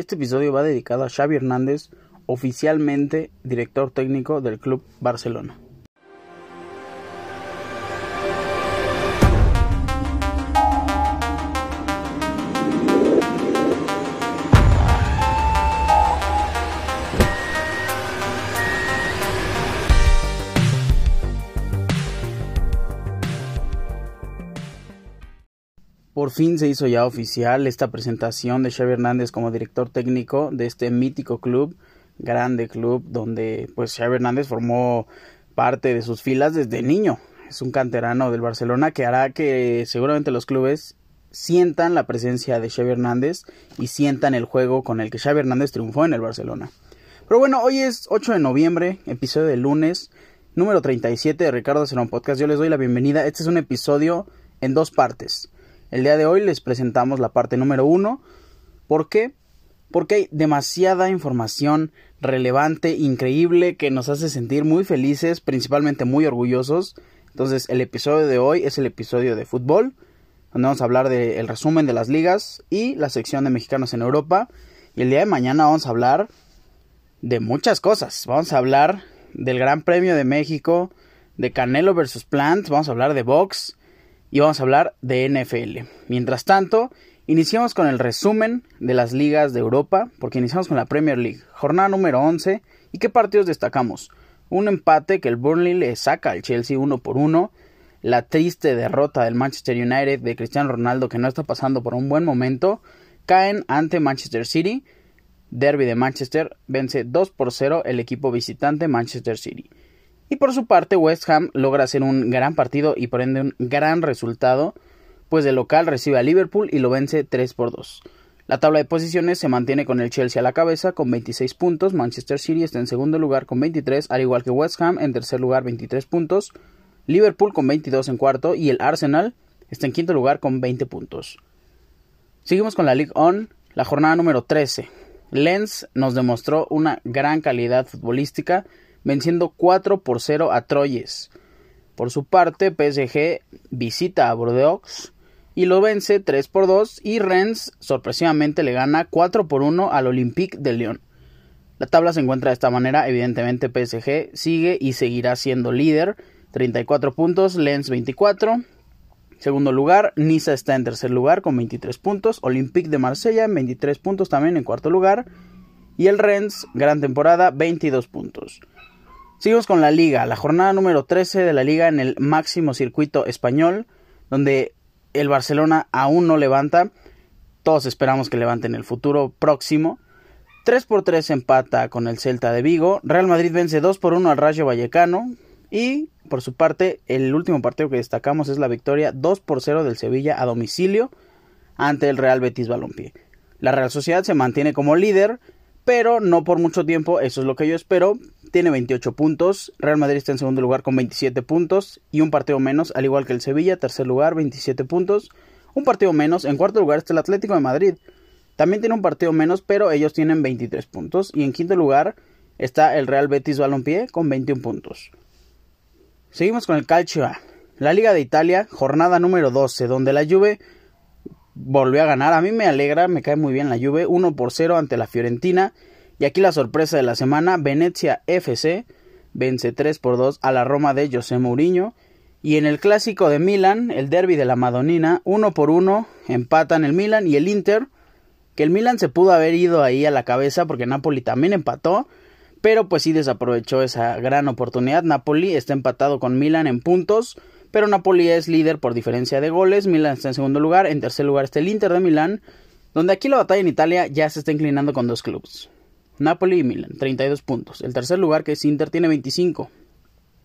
Este episodio va dedicado a Xavi Hernández, oficialmente director técnico del Club Barcelona. Por fin se hizo ya oficial esta presentación de Xavi Hernández como director técnico de este mítico club, grande club, donde pues Xavi Hernández formó parte de sus filas desde niño. Es un canterano del Barcelona que hará que seguramente los clubes sientan la presencia de Xavi Hernández y sientan el juego con el que Xavi Hernández triunfó en el Barcelona. Pero bueno, hoy es 8 de noviembre, episodio de lunes, número 37 de Ricardo Cerón Podcast. Yo les doy la bienvenida. Este es un episodio en dos partes. El día de hoy les presentamos la parte número uno. ¿Por qué? Porque hay demasiada información relevante, increíble, que nos hace sentir muy felices, principalmente muy orgullosos. Entonces el episodio de hoy es el episodio de fútbol, donde vamos a hablar del resumen de las ligas y la sección de mexicanos en Europa. Y el día de mañana vamos a hablar de muchas cosas. Vamos a hablar del Gran Premio de México, de Canelo versus Plant, vamos a hablar de box, y vamos a hablar de NFL. Mientras tanto, iniciamos con el resumen de las ligas de Europa, porque iniciamos con la Premier League, jornada número 11. ¿Y qué partidos destacamos? Un empate que el Burnley le saca al Chelsea uno por uno, la triste derrota del Manchester United de Cristiano Ronaldo que no está pasando por un buen momento, caen ante Manchester City, Derby de Manchester vence 2 por 0 el equipo visitante Manchester City. Y por su parte, West Ham logra hacer un gran partido y por ende un gran resultado, pues de local recibe a Liverpool y lo vence 3 por 2. La tabla de posiciones se mantiene con el Chelsea a la cabeza con 26 puntos, Manchester City está en segundo lugar con 23, al igual que West Ham en tercer lugar 23 puntos, Liverpool con 22 en cuarto y el Arsenal está en quinto lugar con 20 puntos. Seguimos con la League On, la jornada número 13. Lens nos demostró una gran calidad futbolística venciendo 4 por 0 a Troyes. Por su parte, PSG visita a Bordeaux y lo vence 3 por 2 y Rennes sorpresivamente le gana 4 por 1 al Olympique de Lyon. La tabla se encuentra de esta manera, evidentemente PSG sigue y seguirá siendo líder, 34 puntos, Lens 24. Segundo lugar, Niza está en tercer lugar con 23 puntos, Olympique de Marsella en 23 puntos también en cuarto lugar y el Rennes, gran temporada, 22 puntos. Seguimos con la liga, la jornada número 13 de la liga en el máximo circuito español, donde el Barcelona aún no levanta. Todos esperamos que levante en el futuro próximo. 3 por 3 empata con el Celta de Vigo. Real Madrid vence 2 por 1 al Rayo Vallecano. Y por su parte, el último partido que destacamos es la victoria 2 por 0 del Sevilla a domicilio ante el Real Betis Balompié. La Real Sociedad se mantiene como líder, pero no por mucho tiempo, eso es lo que yo espero, tiene 28 puntos. Real Madrid está en segundo lugar con 27 puntos y un partido menos, al igual que el Sevilla, tercer lugar, 27 puntos. Un partido menos. En cuarto lugar está el Atlético de Madrid. También tiene un partido menos, pero ellos tienen 23 puntos. Y en quinto lugar está el Real Betis Balompié con 21 puntos. Seguimos con el Calcio A. La Liga de Italia, jornada número 12, donde la Juve volvió a ganar. A mí me alegra, me cae muy bien la Juve. 1 por 0 ante la Fiorentina. Y aquí la sorpresa de la semana, Venecia FC vence 3 por 2 a la Roma de José Mourinho. Y en el clásico de Milan, el derby de la Madonina, 1 por 1 empatan el Milan y el Inter, que el Milan se pudo haber ido ahí a la cabeza porque Napoli también empató, pero pues sí desaprovechó esa gran oportunidad. Napoli está empatado con Milan en puntos, pero Napoli es líder por diferencia de goles, Milan está en segundo lugar, en tercer lugar está el Inter de Milán, donde aquí la batalla en Italia ya se está inclinando con dos clubes. Napoli y Milan, 32 puntos. El tercer lugar, que es Inter, tiene 25.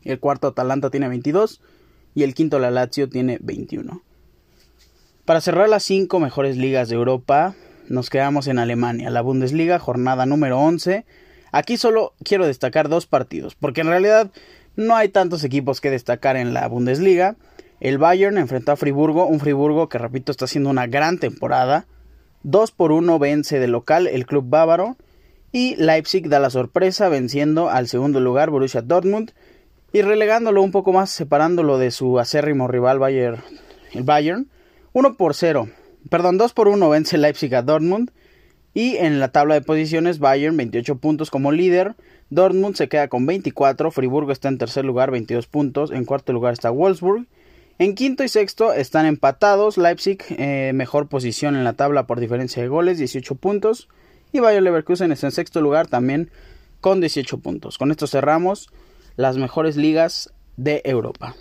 El cuarto, Atalanta, tiene 22. Y el quinto, la Lazio, tiene 21. Para cerrar las cinco mejores ligas de Europa, nos quedamos en Alemania. La Bundesliga, jornada número 11. Aquí solo quiero destacar dos partidos, porque en realidad no hay tantos equipos que destacar en la Bundesliga. El Bayern enfrentó a Friburgo, un Friburgo que repito está haciendo una gran temporada. 2 por 1 vence de local el club bávaro. Y Leipzig da la sorpresa venciendo al segundo lugar Borussia Dortmund y relegándolo un poco más, separándolo de su acérrimo rival Bayern, el Bayern. 1 por 0, perdón, 2 por 1 vence Leipzig a Dortmund Y en la tabla de posiciones, Bayern 28 puntos como líder, Dortmund se queda con 24, Friburgo está en tercer lugar 22 puntos, en cuarto lugar está Wolfsburg, en quinto y sexto están empatados, Leipzig eh, mejor posición en la tabla por diferencia de goles 18 puntos y Bayer Leverkusen está en sexto lugar también con 18 puntos. Con esto cerramos las mejores ligas de Europa.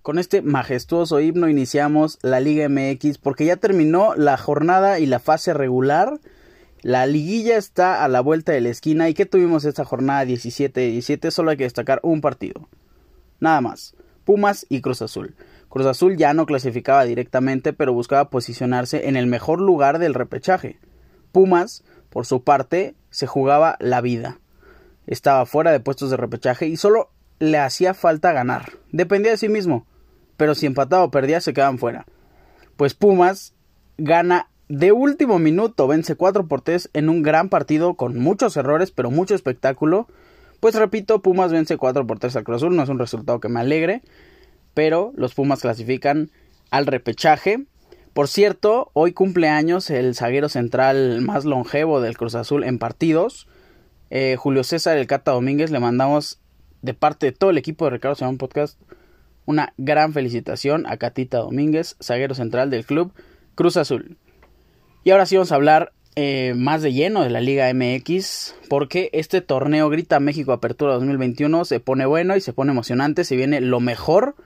Con este majestuoso himno iniciamos la Liga MX porque ya terminó la jornada y la fase regular. La liguilla está a la vuelta de la esquina. ¿Y qué tuvimos esta jornada 17-17? Solo hay que destacar un partido. Nada más. Pumas y Cruz Azul. Cruz Azul ya no clasificaba directamente, pero buscaba posicionarse en el mejor lugar del repechaje. Pumas, por su parte, se jugaba la vida. Estaba fuera de puestos de repechaje y solo le hacía falta ganar. Dependía de sí mismo pero si empataba o perdía se quedaban fuera. Pues Pumas gana de último minuto, vence 4 por 3 en un gran partido con muchos errores, pero mucho espectáculo. Pues repito, Pumas vence 4 por 3 al Cruz Azul, no es un resultado que me alegre, pero los Pumas clasifican al repechaje. Por cierto, hoy cumple años el zaguero central más longevo del Cruz Azul en partidos. Eh, Julio César El Cata Domínguez, le mandamos de parte de todo el equipo de Ricardo Simón Podcast una gran felicitación a Catita Domínguez, zaguero central del club Cruz Azul. Y ahora sí vamos a hablar eh, más de lleno de la Liga MX, porque este torneo Grita México Apertura 2021 se pone bueno y se pone emocionante, se viene lo mejor.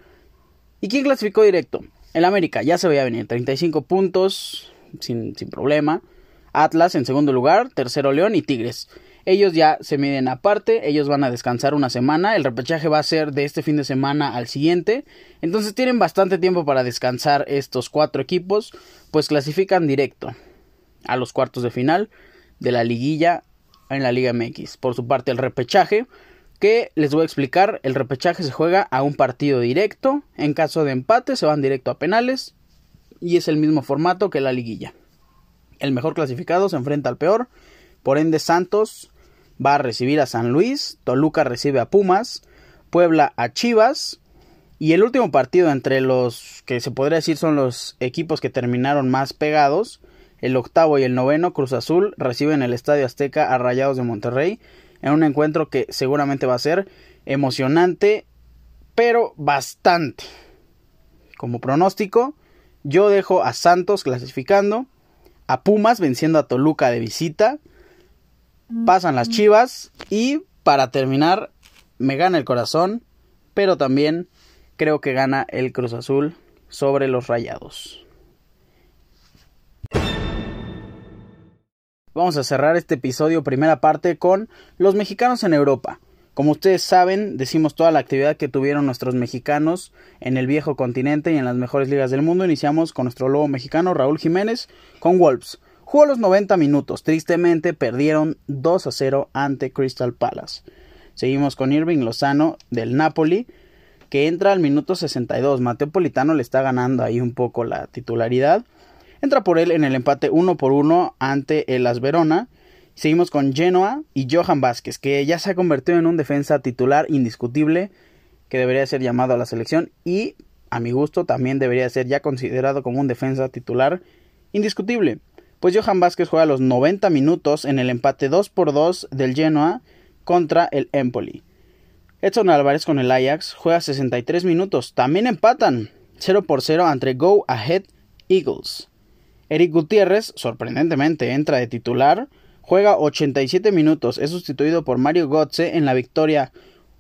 ¿Y quién clasificó directo? El América, ya se veía venir, 35 puntos, sin, sin problema. Atlas en segundo lugar, tercero León y Tigres. Ellos ya se miden aparte, ellos van a descansar una semana, el repechaje va a ser de este fin de semana al siguiente, entonces tienen bastante tiempo para descansar estos cuatro equipos, pues clasifican directo a los cuartos de final de la liguilla en la Liga MX. Por su parte el repechaje, que les voy a explicar, el repechaje se juega a un partido directo, en caso de empate se van directo a penales y es el mismo formato que la liguilla. El mejor clasificado se enfrenta al peor, por ende Santos va a recibir a San Luis, Toluca recibe a Pumas, Puebla a Chivas y el último partido entre los que se podría decir son los equipos que terminaron más pegados, el octavo y el noveno Cruz Azul reciben el Estadio Azteca a Rayados de Monterrey en un encuentro que seguramente va a ser emocionante, pero bastante. Como pronóstico, yo dejo a Santos clasificando, a Pumas venciendo a Toluca de visita, pasan las Chivas y para terminar me gana el corazón, pero también creo que gana el Cruz Azul sobre los Rayados. Vamos a cerrar este episodio primera parte con los mexicanos en Europa. Como ustedes saben, decimos toda la actividad que tuvieron nuestros mexicanos en el viejo continente y en las mejores ligas del mundo. Iniciamos con nuestro lobo mexicano Raúl Jiménez con Wolves. Jugó los 90 minutos. Tristemente perdieron 2 a 0 ante Crystal Palace. Seguimos con Irving Lozano del Napoli, que entra al minuto 62. Mateo Politano le está ganando ahí un poco la titularidad. Entra por él en el empate 1 por 1 ante el As Verona. Seguimos con Genoa y Johan Vázquez, que ya se ha convertido en un defensa titular indiscutible que debería ser llamado a la selección y a mi gusto también debería ser ya considerado como un defensa titular indiscutible pues Johan Vázquez juega los 90 minutos en el empate 2 por 2 del Genoa contra el Empoli. Edson Álvarez con el Ajax juega 63 minutos, también empatan 0 por 0 ante Go Ahead Eagles. Eric Gutiérrez, sorprendentemente, entra de titular, juega 87 minutos, es sustituido por Mario Götze en la victoria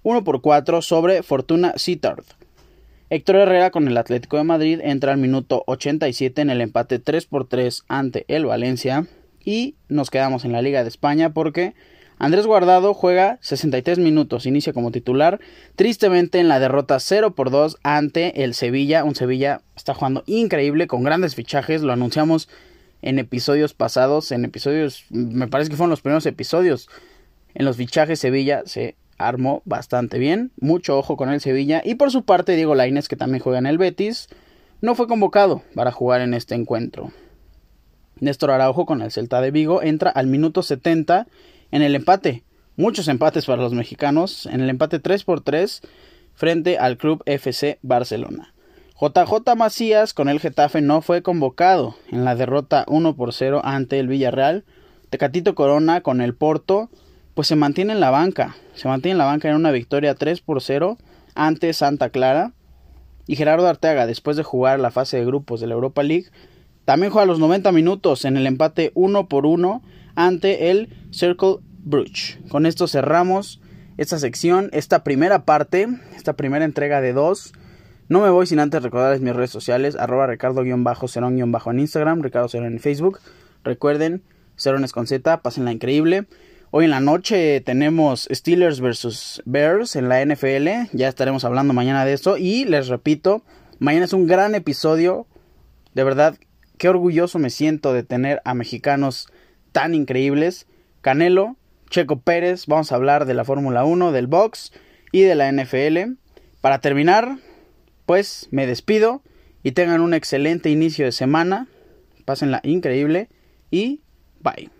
1 por 4 sobre Fortuna Sittard. Héctor Herrera con el Atlético de Madrid entra al minuto 87 en el empate 3 por 3 ante el Valencia. Y nos quedamos en la Liga de España porque Andrés Guardado juega 63 minutos, inicia como titular. Tristemente en la derrota 0 por 2 ante el Sevilla. Un Sevilla está jugando increíble con grandes fichajes. Lo anunciamos en episodios pasados. En episodios, me parece que fueron los primeros episodios. En los fichajes Sevilla se armó bastante bien. Mucho ojo con el Sevilla. Y por su parte, Diego Lainez, que también juega en el Betis, no fue convocado para jugar en este encuentro. Néstor Araujo con el Celta de Vigo entra al minuto 70 en el empate. Muchos empates para los mexicanos. En el empate 3 por 3 frente al Club FC Barcelona. JJ Macías con el Getafe no fue convocado en la derrota 1 por 0 ante el Villarreal. Tecatito Corona con el Porto pues se mantiene en la banca. Se mantiene en la banca en una victoria 3 por 0 ante Santa Clara. Y Gerardo Arteaga, después de jugar la fase de grupos de la Europa League, también juega los 90 minutos en el empate 1 por 1 ante el Circle Bruges. Con esto cerramos esta sección, esta primera parte, esta primera entrega de dos. No me voy sin antes recordarles mis redes sociales, arroba ricardo-cerón-bajo en Instagram, Ricardo Cerón en Facebook. Recuerden, Cerones con Z, pásenla increíble. Hoy en la noche tenemos Steelers versus Bears en la NFL. Ya estaremos hablando mañana de eso. Y les repito, mañana es un gran episodio. De verdad, qué orgulloso me siento de tener a mexicanos tan increíbles. Canelo, Checo Pérez, vamos a hablar de la Fórmula 1, del box y de la NFL. Para terminar, pues me despido y tengan un excelente inicio de semana. Pásenla increíble y bye.